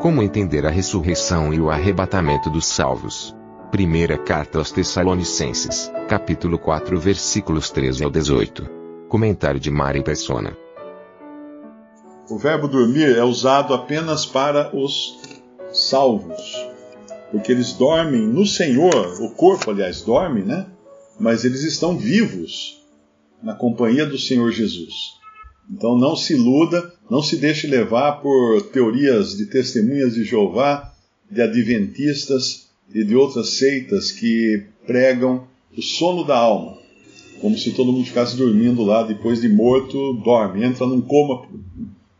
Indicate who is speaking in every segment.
Speaker 1: Como entender a ressurreição e o arrebatamento dos salvos? Primeira carta aos Tessalonicenses, capítulo 4, versículos 13 ao 18. Comentário de Mari Persona.
Speaker 2: O verbo dormir é usado apenas para os salvos, porque eles dormem no Senhor, o corpo, aliás, dorme, né? Mas eles estão vivos na companhia do Senhor Jesus. Então não se iluda, não se deixe levar por teorias de testemunhas de Jeová, de adventistas e de outras seitas que pregam o sono da alma, como se todo mundo ficasse dormindo lá depois de morto, dorme, entra num coma,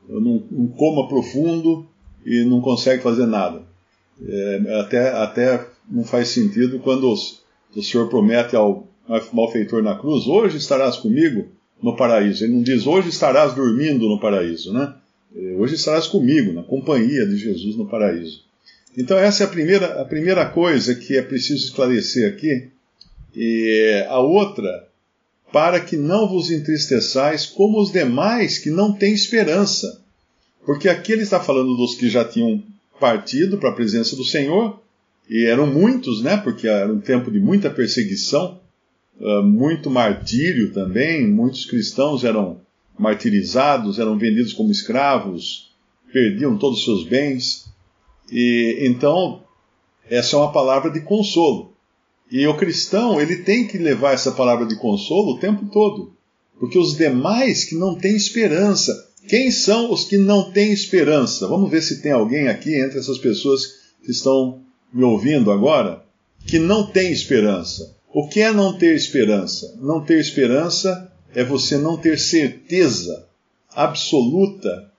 Speaker 2: num, num coma profundo e não consegue fazer nada. É, até, até não faz sentido quando o Senhor promete ao malfeitor na cruz: Hoje estarás comigo no paraíso. Ele não diz: Hoje estarás dormindo no paraíso, né? É, hoje estarás comigo, na companhia de Jesus no paraíso. Então, essa é a primeira, a primeira coisa que é preciso esclarecer aqui. E a outra, para que não vos entristeçais como os demais que não têm esperança. Porque aqui ele está falando dos que já tinham partido para a presença do Senhor, e eram muitos, né? Porque era um tempo de muita perseguição, uh, muito martírio também, muitos cristãos eram martirizados, eram vendidos como escravos, perdiam todos os seus bens. E então, essa é uma palavra de consolo. E o cristão, ele tem que levar essa palavra de consolo o tempo todo. Porque os demais que não têm esperança, quem são os que não têm esperança? Vamos ver se tem alguém aqui entre essas pessoas que estão me ouvindo agora que não tem esperança. O que é não ter esperança? Não ter esperança é você não ter certeza absoluta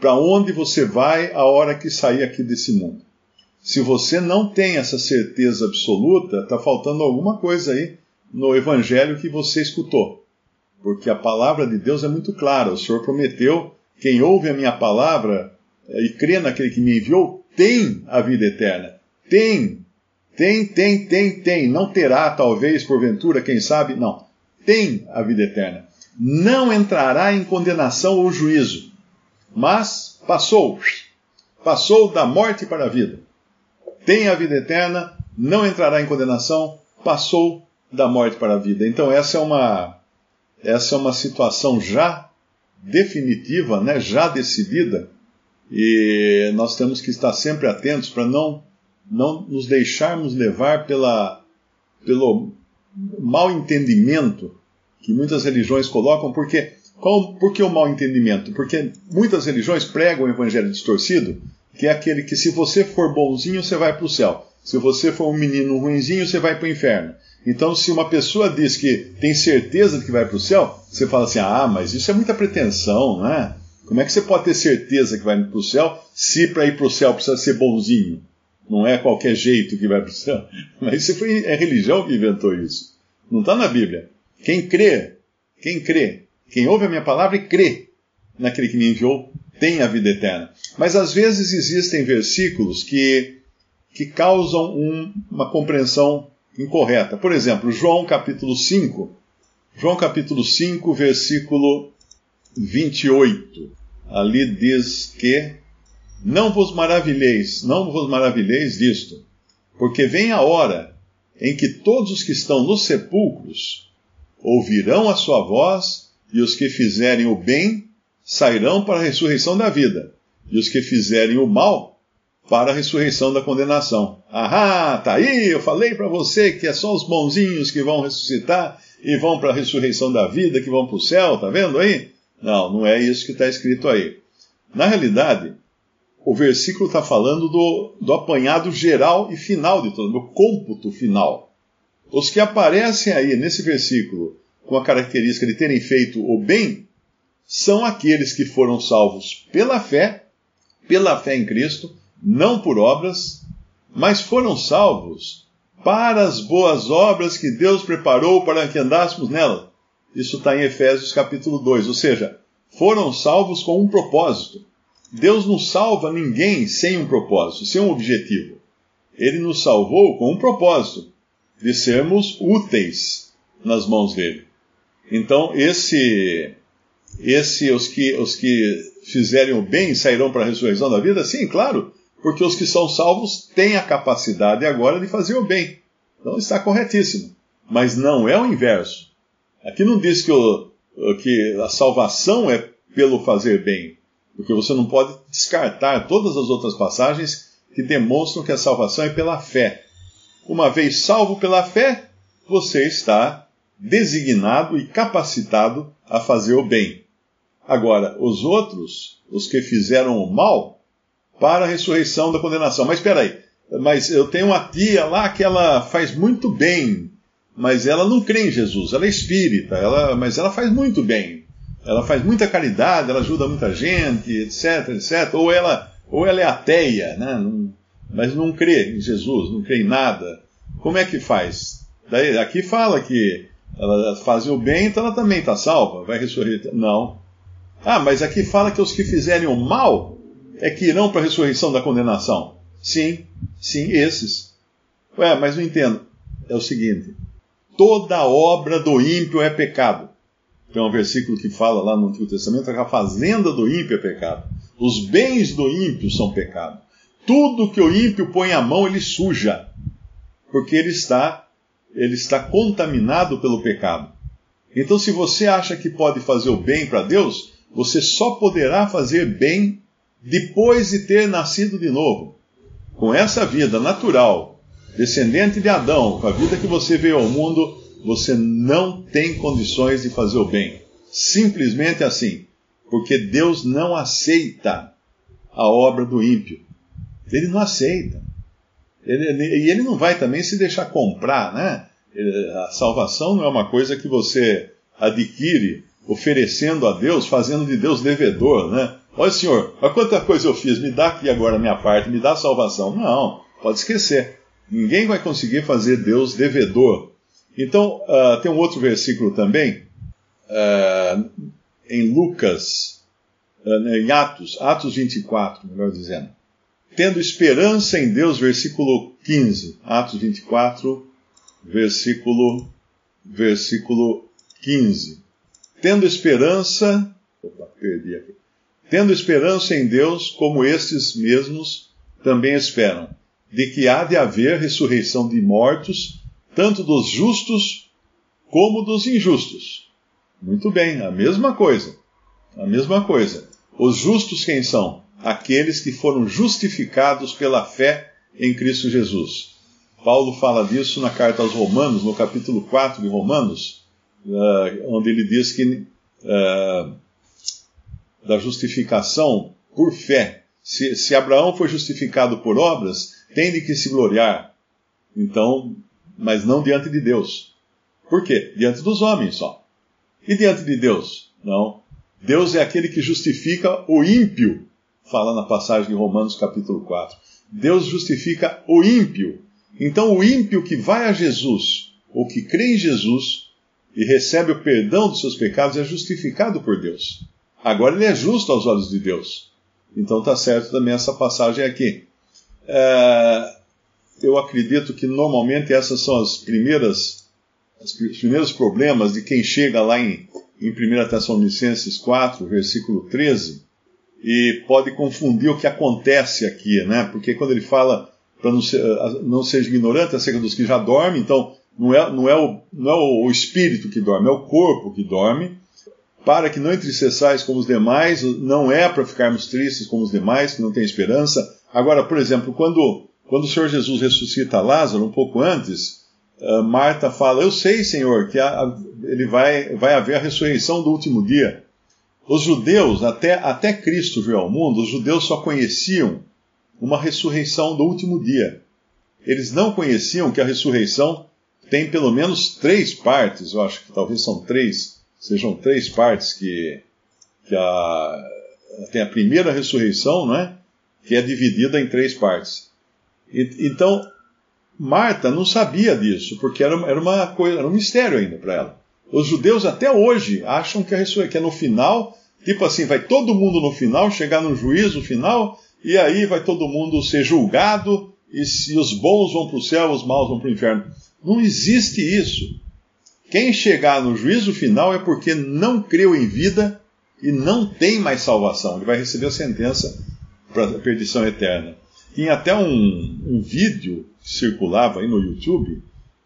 Speaker 2: para onde você vai a hora que sair aqui desse mundo. Se você não tem essa certeza absoluta, está faltando alguma coisa aí no evangelho que você escutou porque a palavra de Deus é muito clara. O Senhor prometeu: quem ouve a minha palavra eh, e crê naquele que me enviou, tem a vida eterna. Tem, tem, tem, tem, tem. Não terá, talvez, porventura, quem sabe, não. Tem a vida eterna. Não entrará em condenação ou juízo, mas passou, passou da morte para a vida. Tem a vida eterna, não entrará em condenação, passou da morte para a vida. Então, essa é uma essa é uma situação já definitiva, né, já decidida, e nós temos que estar sempre atentos para não, não nos deixarmos levar pela, pelo mal entendimento que muitas religiões colocam, porque qual, por que o mal entendimento? Porque muitas religiões pregam o evangelho distorcido, que é aquele que se você for bonzinho, você vai para o céu. Se você for um menino ruinzinho, você vai para o inferno. Então, se uma pessoa diz que tem certeza de que vai para o céu, você fala assim: ah, mas isso é muita pretensão, não é? Como é que você pode ter certeza que vai para o céu se para ir para o céu precisa ser bonzinho? Não é qualquer jeito que vai para o céu. Mas isso foi, é religião que inventou isso. Não está na Bíblia. Quem crê, quem crê, quem ouve a minha palavra e crê naquele que me enviou, tem a vida eterna. Mas às vezes existem versículos que, que causam um, uma compreensão incorreta. Por exemplo, João capítulo 5, João capítulo 5, versículo 28. Ali diz que não vos maravilheis, não vos maravilheis disto, porque vem a hora em que todos os que estão nos sepulcros ouvirão a sua voz, e os que fizerem o bem sairão para a ressurreição da vida, e os que fizerem o mal para a ressurreição da condenação. Ahá, tá aí, eu falei para você que é só os bonzinhos que vão ressuscitar e vão para a ressurreição da vida, que vão para o céu, tá vendo aí? Não, não é isso que está escrito aí. Na realidade, o versículo está falando do, do apanhado geral e final de tudo, do cômputo final. Os que aparecem aí nesse versículo com a característica de terem feito o bem, são aqueles que foram salvos pela fé, pela fé em Cristo, não por obras, mas foram salvos para as boas obras que Deus preparou para que andássemos nela. Isso está em Efésios capítulo 2, ou seja, foram salvos com um propósito. Deus não salva ninguém sem um propósito, sem um objetivo. Ele nos salvou com um propósito, de sermos úteis nas mãos dele. Então, esse, esse os que, os que fizerem o bem sairão para a ressurreição da vida? Sim, claro, porque os que são salvos têm a capacidade agora de fazer o bem. Então está corretíssimo. Mas não é o inverso. Aqui não diz que, o, que a salvação é pelo fazer bem, porque você não pode descartar todas as outras passagens que demonstram que a salvação é pela fé. Uma vez salvo pela fé, você está designado e capacitado a fazer o bem. Agora, os outros, os que fizeram o mal, para a ressurreição da condenação. Mas espera aí, mas eu tenho uma tia lá que ela faz muito bem, mas ela não crê em Jesus, ela é espírita, ela, mas ela faz muito bem. Ela faz muita caridade, ela ajuda muita gente, etc, etc. Ou ela, ou ela é ateia, né? Não, mas não crê em Jesus, não crê em nada. Como é que faz? Daí, aqui fala que ela faz o bem, então ela também está salva, vai ressurgir. Não. Ah, mas aqui fala que os que fizerem o mal é que irão para a ressurreição da condenação. Sim, sim, esses. Ué, mas não entendo. É o seguinte: toda obra do ímpio é pecado. Tem um versículo que fala lá no Antigo Testamento que a fazenda do ímpio é pecado. Os bens do ímpio são pecado. Tudo que o ímpio põe a mão, ele suja. Porque ele está, ele está contaminado pelo pecado. Então, se você acha que pode fazer o bem para Deus, você só poderá fazer bem depois de ter nascido de novo. Com essa vida natural, descendente de Adão, com a vida que você veio ao mundo, você não tem condições de fazer o bem. Simplesmente assim. Porque Deus não aceita a obra do ímpio. Ele não aceita. Ele, e ele não vai também se deixar comprar, né? A salvação não é uma coisa que você adquire oferecendo a Deus, fazendo de Deus devedor, né? Olha, Senhor, olha quanta coisa eu fiz, me dá aqui agora a minha parte, me dá a salvação. Não, pode esquecer. Ninguém vai conseguir fazer Deus devedor. Então, uh, tem um outro versículo também, uh, em Lucas, uh, em Atos, Atos 24, melhor dizendo tendo esperança em Deus, versículo 15, Atos 24, versículo, versículo 15. Tendo esperança, opa, perdi aqui. Tendo esperança em Deus, como estes mesmos também esperam, de que há de haver ressurreição de mortos, tanto dos justos como dos injustos. Muito bem, a mesma coisa. A mesma coisa. Os justos quem são? aqueles que foram justificados pela fé em Cristo Jesus. Paulo fala disso na carta aos Romanos, no capítulo 4 de Romanos, uh, onde ele diz que uh, da justificação por fé. Se, se, Abraão foi justificado por obras, tem de que se gloriar. Então, mas não diante de Deus. Por quê? Diante dos homens só. E diante de Deus? Não. Deus é aquele que justifica o ímpio fala na passagem de Romanos capítulo 4. Deus justifica o ímpio. Então, o ímpio que vai a Jesus, ou que crê em Jesus, e recebe o perdão dos seus pecados, é justificado por Deus. Agora ele é justo aos olhos de Deus. Então está certo também essa passagem aqui. É, eu acredito que normalmente essas são as primeiras, os primeiros problemas de quem chega lá em, em 1 Tessalonicenses 4, versículo 13, e pode confundir o que acontece aqui, né? Porque quando ele fala para não, ser, não seja ignorante acerca dos que já dormem, então não é, não é, o, não é o espírito que dorme, é o corpo que dorme, para que não entristeçais como os demais, não é para ficarmos tristes como os demais, que não têm esperança. Agora, por exemplo, quando, quando o Senhor Jesus ressuscita Lázaro, um pouco antes, uh, Marta fala: Eu sei, Senhor, que a, ele vai, vai haver a ressurreição do último dia. Os judeus, até, até Cristo vir ao mundo, os judeus só conheciam uma ressurreição do último dia. Eles não conheciam que a ressurreição tem pelo menos três partes, eu acho que talvez são três, sejam três partes que, que a, tem a primeira ressurreição, não é? Que é dividida em três partes. E, então, Marta não sabia disso, porque era, era uma coisa, era um mistério ainda para ela. Os judeus até hoje acham que, a que é no final, tipo assim, vai todo mundo no final chegar no juízo final, e aí vai todo mundo ser julgado, e se os bons vão para o céu, os maus vão para o inferno. Não existe isso. Quem chegar no juízo final é porque não creu em vida e não tem mais salvação. Ele vai receber a sentença para a perdição eterna. Tinha até um, um vídeo que circulava aí no YouTube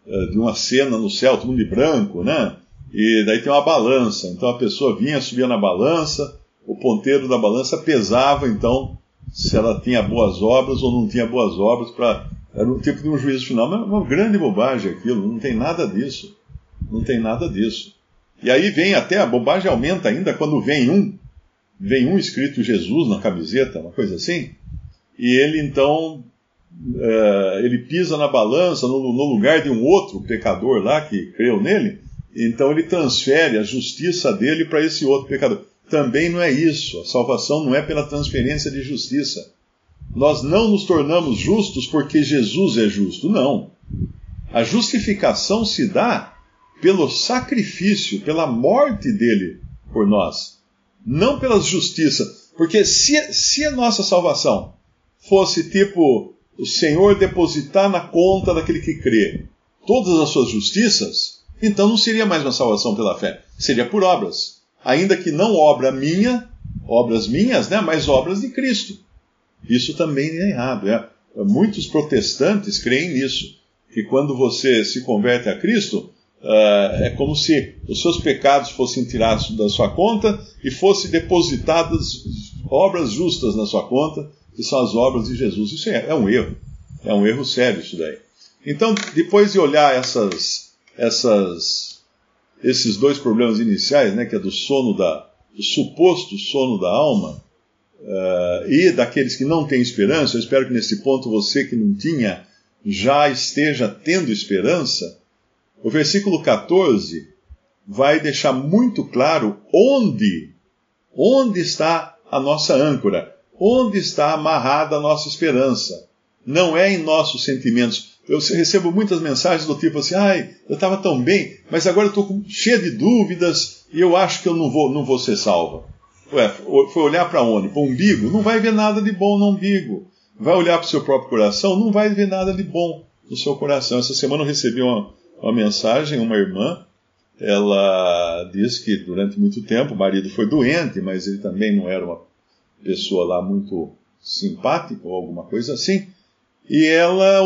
Speaker 2: uh, de uma cena no céu, todo mundo de branco, né? E daí tem uma balança. Então a pessoa vinha, subia na balança, o ponteiro da balança pesava, então, se ela tinha boas obras ou não tinha boas obras. Pra... Era um tipo de um juízo final. Mas é uma grande bobagem aquilo, não tem nada disso. Não tem nada disso. E aí vem até, a bobagem aumenta ainda quando vem um, vem um escrito Jesus na camiseta, uma coisa assim, e ele então, uh, ele pisa na balança no, no, lugar de um outro pecador lá que creu nele, então ele transfere a justiça dele para esse outro pecador. Também não é isso, a salvação não é pela transferência de justiça. Nós não nos tornamos justos porque Jesus é justo, não. A justificação se dá pelo sacrifício, pela morte dele por nós, não pela justiça. Porque se, se a nossa salvação fosse tipo o Senhor depositar na conta daquele que crê todas as suas justiças, então não seria mais uma salvação pela fé, seria por obras. Ainda que não obra minha, obras minhas, né, mas obras de Cristo. Isso também é errado. É. Muitos protestantes creem nisso, que quando você se converte a Cristo, Uh, é como se os seus pecados fossem tirados da sua conta e fossem depositadas obras justas na sua conta, que são as obras de Jesus. Isso é, é um erro. É um erro sério isso daí. Então, depois de olhar essas, essas, esses dois problemas iniciais, né, que é do sono da, do suposto sono da alma, uh, e daqueles que não têm esperança, eu espero que nesse ponto você que não tinha já esteja tendo esperança o versículo 14 vai deixar muito claro onde, onde está a nossa âncora, onde está amarrada a nossa esperança. Não é em nossos sentimentos. Eu recebo muitas mensagens do tipo assim, ai, eu estava tão bem, mas agora eu estou cheio de dúvidas e eu acho que eu não vou, não vou ser salva. Ué, foi olhar para onde? Para o umbigo? Não vai ver nada de bom no umbigo. Vai olhar para o seu próprio coração? Não vai ver nada de bom no seu coração. Essa semana eu recebi uma, uma mensagem, uma irmã, ela diz que durante muito tempo o marido foi doente, mas ele também não era uma pessoa lá muito simpática ou alguma coisa assim. E ela,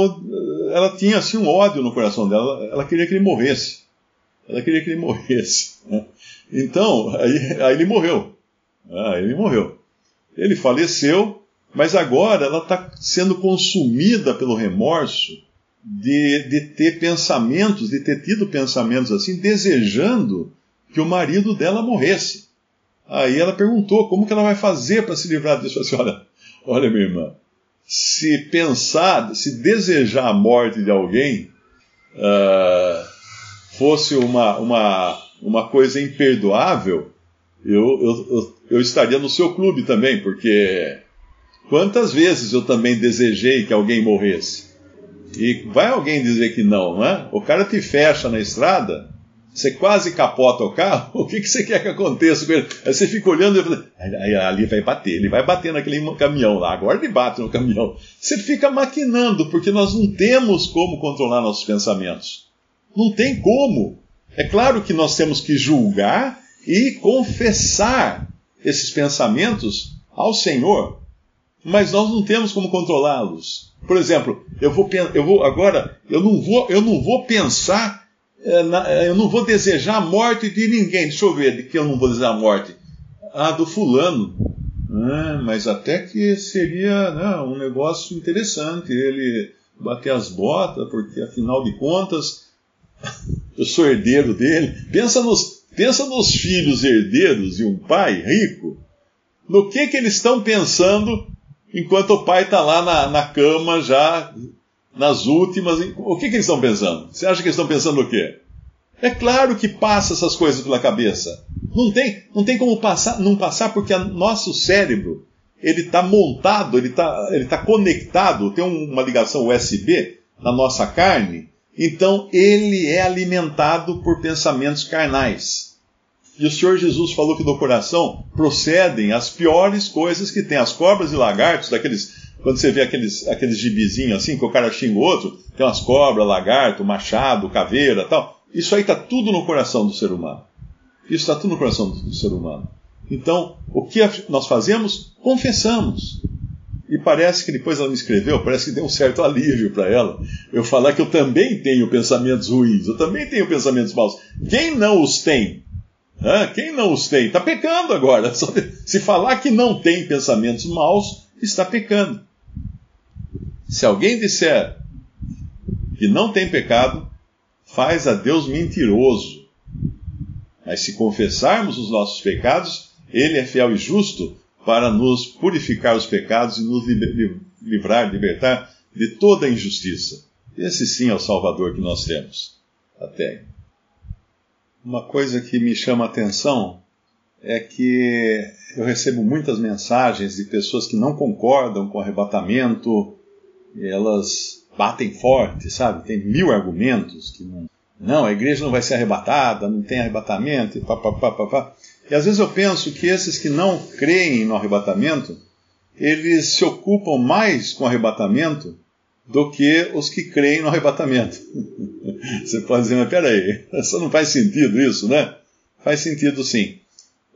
Speaker 2: ela tinha assim um ódio no coração dela, ela queria que ele morresse. Ela queria que ele morresse. Né? Então, aí, aí ele morreu. Ah, ele morreu. Ele faleceu, mas agora ela está sendo consumida pelo remorso de, de ter pensamentos, de ter tido pensamentos assim, desejando que o marido dela morresse. Aí ela perguntou como que ela vai fazer para se livrar disso. Disse, olha, olha, minha irmã, se pensar, se desejar a morte de alguém uh, fosse uma, uma, uma coisa imperdoável, eu, eu, eu, eu estaria no seu clube também, porque quantas vezes eu também desejei que alguém morresse? E vai alguém dizer que não, não é? O cara te fecha na estrada, você quase capota o carro, o que, que você quer que aconteça com ele? Aí você fica olhando e fala, ali vai bater, ele vai bater naquele caminhão lá, agora ele bate no caminhão. Você fica maquinando, porque nós não temos como controlar nossos pensamentos. Não tem como. É claro que nós temos que julgar e confessar esses pensamentos ao Senhor, mas nós não temos como controlá-los. Por exemplo, eu vou, eu vou agora, eu não vou, eu não vou pensar, eu não vou desejar a morte de ninguém. Deixa eu ver de que eu não vou desejar a morte. Ah, do fulano. Ah, mas até que seria né, um negócio interessante ele bater as botas, porque afinal de contas eu sou herdeiro dele. Pensa nos, pensa nos filhos herdeiros de um pai rico. No que que eles estão pensando enquanto o pai está lá na, na, cama já nas últimas. O que, que eles estão pensando? Você acha que eles estão pensando o quê? É claro que passa essas coisas pela cabeça. Não tem, não tem como passar, não passar porque o nosso cérebro ele está montado, ele está ele tá conectado, tem uma ligação USB na nossa carne, então ele é alimentado por pensamentos carnais. E o Senhor Jesus falou que do coração procedem as piores coisas que tem, as cobras e lagartos, daqueles quando você vê aqueles, aqueles gibizinhos assim, que o cara xinga o outro, tem umas cobras, lagarto, machado, caveira tal. Isso aí está tudo no coração do ser humano. Isso está tudo no coração do, do ser humano. Então, o que nós fazemos? Confessamos. E parece que depois ela me escreveu, parece que deu um certo alívio para ela. Eu falar que eu também tenho pensamentos ruins, eu também tenho pensamentos maus. Quem não os tem? Quem não os tem? Está pecando agora. Se falar que não tem pensamentos maus, está pecando. Se alguém disser que não tem pecado, faz a Deus mentiroso. Mas se confessarmos os nossos pecados, Ele é fiel e justo para nos purificar os pecados e nos livrar, libertar de toda injustiça. Esse sim é o Salvador que nós temos. Até. Uma coisa que me chama a atenção é que eu recebo muitas mensagens de pessoas que não concordam com o arrebatamento, elas batem forte, sabe? Tem mil argumentos que não. Não, a igreja não vai ser arrebatada, não tem arrebatamento, e pá, pá, pá, pá, pá. E às vezes eu penso que esses que não creem no arrebatamento, eles se ocupam mais com o arrebatamento do que os que creem no arrebatamento. Você pode dizer, mas peraí, isso não faz sentido isso, né? Faz sentido sim.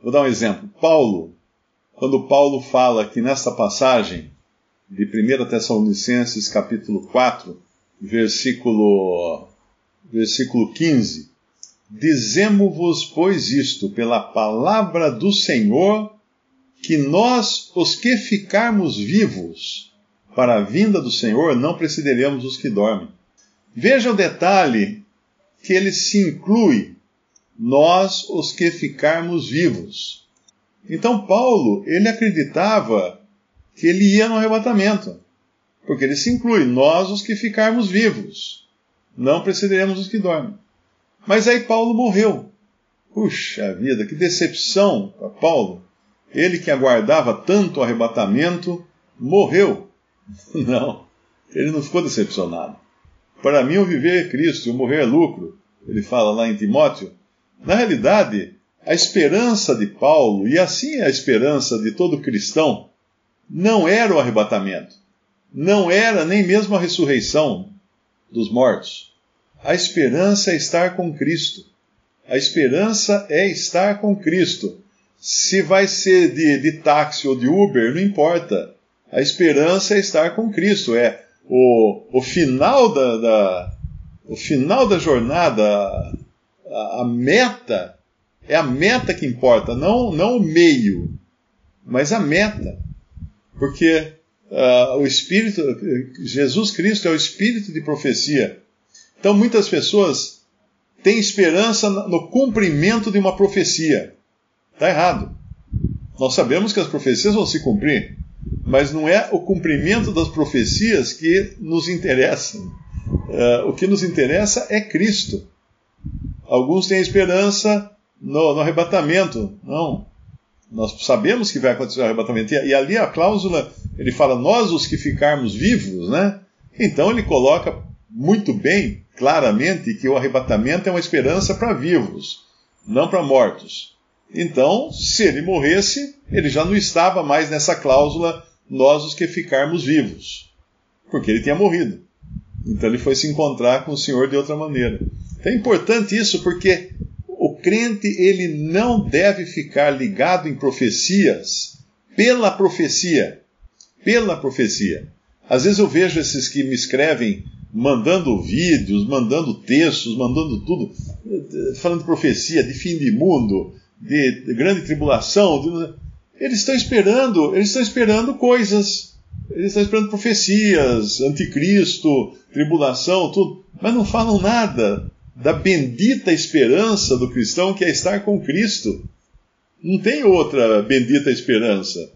Speaker 2: Vou dar um exemplo. Paulo, quando Paulo fala que nesta passagem de 1 Tessalonicenses capítulo 4, versículo, versículo 15, Dizemo-vos, pois, isto pela palavra do Senhor, que nós, os que ficarmos vivos para a vinda do Senhor, não precederemos os que dormem. Veja o detalhe que ele se inclui, nós, os que ficarmos vivos. Então, Paulo, ele acreditava que ele ia no arrebatamento, porque ele se inclui, nós, os que ficarmos vivos, não precederemos os que dormem. Mas aí Paulo morreu. Puxa vida, que decepção para Paulo. Ele que aguardava tanto arrebatamento, morreu. Não, ele não ficou decepcionado. Para mim, o viver é Cristo e o morrer é lucro. Ele fala lá em Timóteo. Na realidade, a esperança de Paulo, e assim é a esperança de todo cristão, não era o arrebatamento. Não era nem mesmo a ressurreição dos mortos. A esperança é estar com Cristo. A esperança é estar com Cristo. Se vai ser de, de táxi ou de Uber, não importa. A esperança é estar com Cristo. É o, o final da, da o final da jornada, a, a, meta é a meta que importa, não, não o meio, mas a meta. Porque uh, o Espírito, Jesus Cristo é o Espírito de profecia. Então muitas pessoas têm esperança no cumprimento de uma profecia. Está errado. Nós sabemos que as profecias vão se cumprir, mas não é o cumprimento das profecias que nos interessa. Uh, o que nos interessa é Cristo. Alguns têm esperança no, no, arrebatamento. Não. Nós sabemos que vai acontecer o arrebatamento. E, e ali a cláusula, ele fala, nós os que ficarmos vivos, né? Então ele coloca muito bem claramente que o arrebatamento é uma esperança para vivos, não para mortos. Então, se ele morresse, ele já não estava mais nessa cláusula, nós os que ficarmos vivos, porque ele tinha morrido. Então ele foi se encontrar com o Senhor de outra maneira. Então, é importante isso porque crente ele não deve ficar ligado em profecias pela profecia, pela profecia. Às vezes eu vejo esses que me escrevem mandando vídeos, mandando textos, mandando tudo, falando de profecia, de fim de mundo, de, de grande tribulação. De... Eles estão esperando, eles estão esperando coisas. Eles estão esperando profecias, anticristo, tribulação, tudo, mas não falam nada da bendita esperança do cristão que é estar com Cristo. Não tem outra bendita esperança.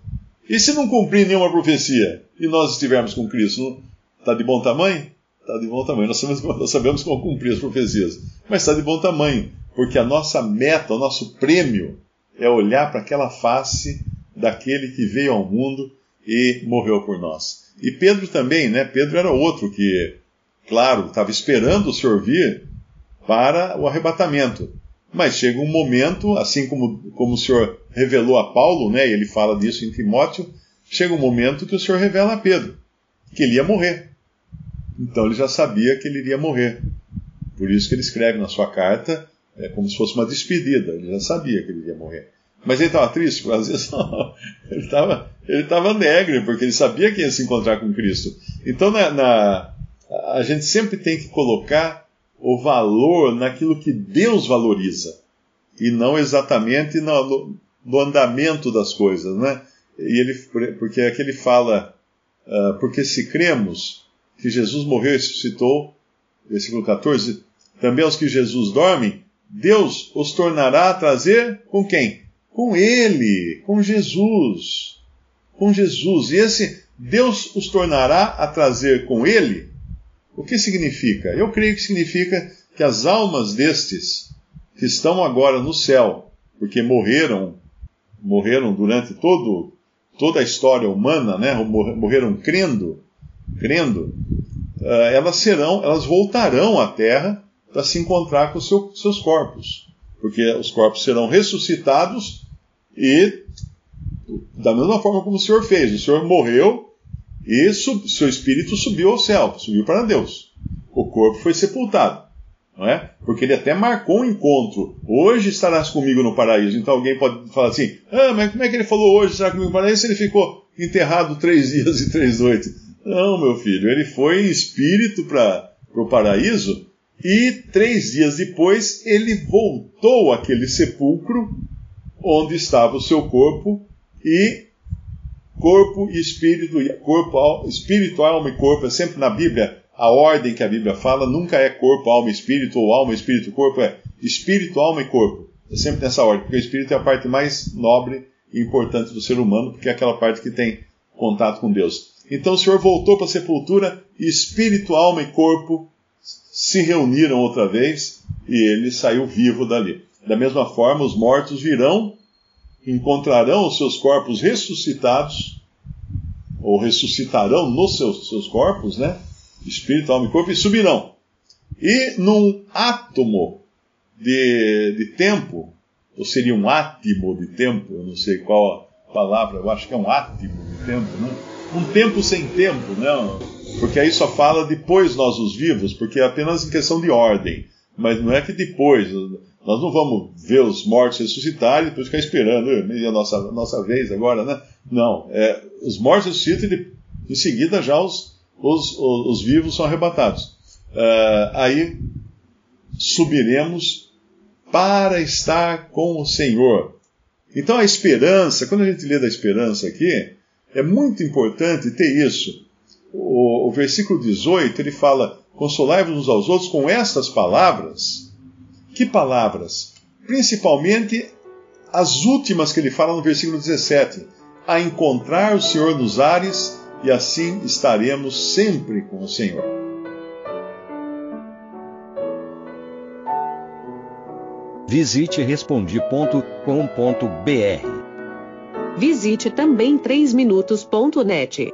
Speaker 2: E se não cumprir nenhuma profecia e nós estivermos com Cristo, está de bom tamanho? Está de bom tamanho. Nós sabemos, nós sabemos como cumprir as profecias. Mas está de bom tamanho, porque a nossa meta, o nosso prêmio é olhar para aquela face daquele que veio ao mundo e morreu por nós. E Pedro também, né? Pedro era outro que, claro, estava esperando o Senhor vir para o arrebatamento. Mas chega um momento, assim como, como o Senhor revelou a Paulo, né? Ele fala disso em Timóteo, chega um momento que o Senhor revela a Pedro que ele ia morrer. Então ele já sabia que ele iria morrer. Por isso que ele escreve na sua carta é como se fosse uma despedida. Ele já sabia que ele ia morrer. Mas ele estava triste? Às vezes não. Ele estava ele tava alegre, porque ele sabia que ia se encontrar com Cristo. Então na, na, a gente sempre tem que colocar o valor naquilo que Deus valoriza. E não exatamente no, no, andamento das coisas, né? E ele, porque aqui ele fala, uh, porque se cremos que Jesus morreu e ressuscitou, versículo 14, também aos que Jesus dormem, Deus os tornará a trazer com quem? Com Ele, com Jesus. Com Jesus. E esse Deus os tornará a trazer com Ele, o que significa? Eu creio que significa que as almas destes que estão agora no céu, porque morreram, morreram durante todo, toda a história humana, né? morreram crendo, crendo, uh, elas serão, elas voltarão à Terra para se encontrar com seu, seus corpos. Porque os corpos serão ressuscitados e, da mesma forma como o Senhor fez, o Senhor morreu e seu espírito subiu ao céu, subiu para Deus. O corpo foi sepultado. Não é? Porque ele até marcou um encontro. Hoje estarás comigo no paraíso. Então alguém pode falar assim: ah, mas como é que ele falou hoje estará comigo no paraíso se ele ficou enterrado três dias e três noites? Não, meu filho, ele foi em espírito para o paraíso e três dias depois ele voltou àquele sepulcro onde estava o seu corpo e corpo e espírito, corpo, espírito, alma e corpo, é sempre na Bíblia, a ordem que a Bíblia fala nunca é corpo, alma, espírito, ou alma, espírito, corpo, é espírito, alma e corpo. É sempre nessa ordem, porque o espírito é a parte mais nobre e importante do ser humano, porque é aquela parte que tem contato com Deus. Então o Senhor voltou para a sepultura, e espírito, alma e corpo se reuniram outra vez e ele saiu vivo dali. Da mesma forma, os mortos virão, encontrarão os seus corpos ressuscitados, ou ressuscitarão nos seus, seus corpos, né? Espírito, alma e corpo, e subirão. E num átomo de, de tempo, ou seria um átimo de tempo, eu não sei qual a palavra, eu acho que é um átimo de tempo, né? Um tempo sem tempo, né? Porque aí só fala depois nós os vivos, porque é apenas em questão de ordem. Mas não é que depois, nós não vamos ver os mortos ressuscitarem e depois ficar esperando, é a nossa, a nossa vez agora, né? Não, é, os mortos ressuscitam e de, em seguida já os, os, os, os vivos são arrebatados. Uh, aí subiremos para estar com o Senhor. Então a esperança, quando a gente lê da esperança aqui, é muito importante ter isso o, o versículo 18, ele fala: Consolai-vos uns aos outros com estas palavras. Que palavras? Principalmente as últimas que ele fala no versículo 17: A encontrar o Senhor nos ares, e assim estaremos sempre com o Senhor.
Speaker 3: Visite respondi.com.br.
Speaker 4: Visite também 3minutos.net.